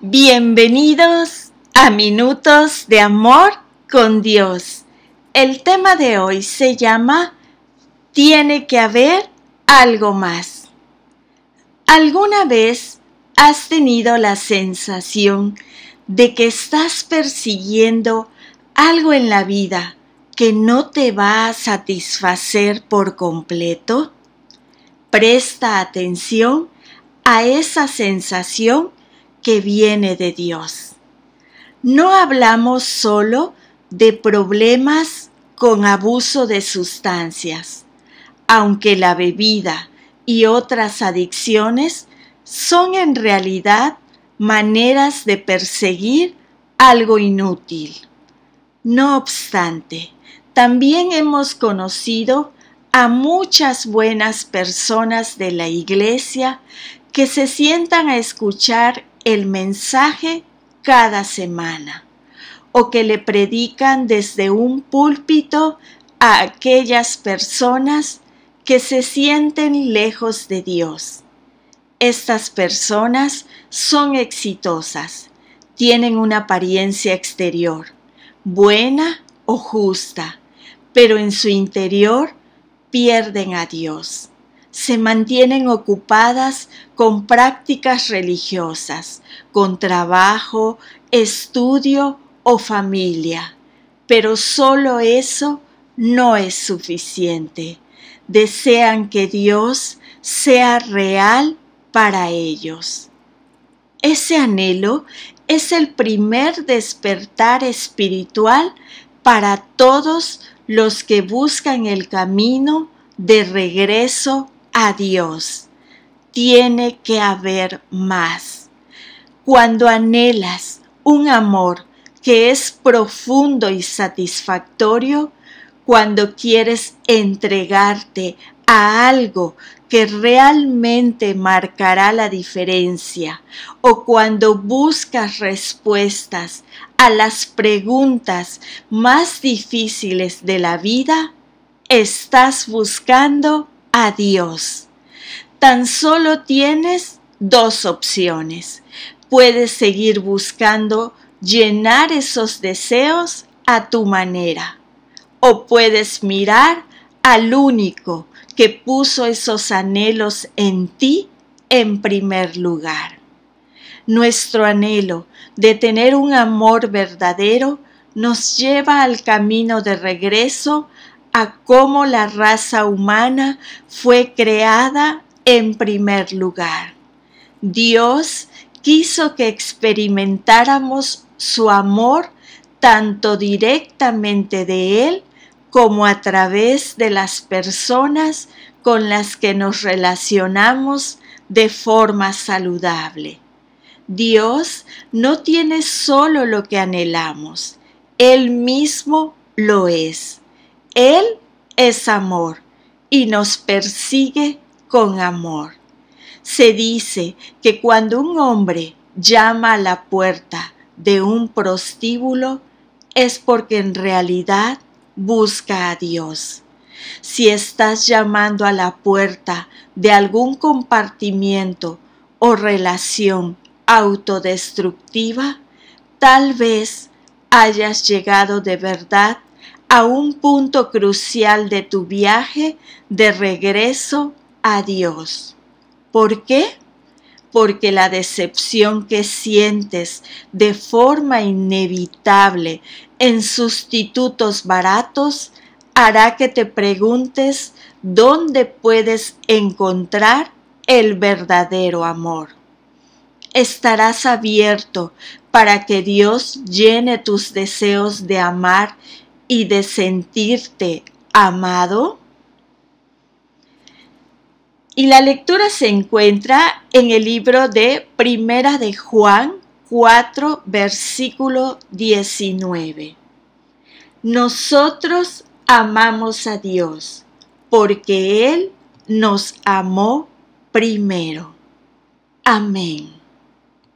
Bienvenidos a Minutos de Amor con Dios. El tema de hoy se llama Tiene que haber algo más. ¿Alguna vez has tenido la sensación de que estás persiguiendo algo en la vida que no te va a satisfacer por completo? Presta atención a esa sensación que viene de Dios. No hablamos solo de problemas con abuso de sustancias, aunque la bebida y otras adicciones son en realidad maneras de perseguir algo inútil. No obstante, también hemos conocido a muchas buenas personas de la Iglesia que se sientan a escuchar el mensaje cada semana o que le predican desde un púlpito a aquellas personas que se sienten lejos de Dios. Estas personas son exitosas, tienen una apariencia exterior, buena o justa, pero en su interior pierden a Dios se mantienen ocupadas con prácticas religiosas, con trabajo, estudio o familia. Pero solo eso no es suficiente. Desean que Dios sea real para ellos. Ese anhelo es el primer despertar espiritual para todos los que buscan el camino de regreso a Dios. Tiene que haber más. Cuando anhelas un amor que es profundo y satisfactorio, cuando quieres entregarte a algo que realmente marcará la diferencia o cuando buscas respuestas a las preguntas más difíciles de la vida, estás buscando a Dios. Tan solo tienes dos opciones. Puedes seguir buscando llenar esos deseos a tu manera o puedes mirar al único que puso esos anhelos en ti en primer lugar. Nuestro anhelo de tener un amor verdadero nos lleva al camino de regreso a cómo la raza humana fue creada en primer lugar. Dios quiso que experimentáramos su amor tanto directamente de Él como a través de las personas con las que nos relacionamos de forma saludable. Dios no tiene solo lo que anhelamos, Él mismo lo es. Él es amor y nos persigue con amor. Se dice que cuando un hombre llama a la puerta de un prostíbulo es porque en realidad busca a Dios. Si estás llamando a la puerta de algún compartimiento o relación autodestructiva, tal vez hayas llegado de verdad a un punto crucial de tu viaje de regreso a Dios. ¿Por qué? Porque la decepción que sientes de forma inevitable en sustitutos baratos hará que te preguntes dónde puedes encontrar el verdadero amor. Estarás abierto para que Dios llene tus deseos de amar y de sentirte amado? Y la lectura se encuentra en el libro de Primera de Juan 4, versículo 19. Nosotros amamos a Dios porque Él nos amó primero. Amén.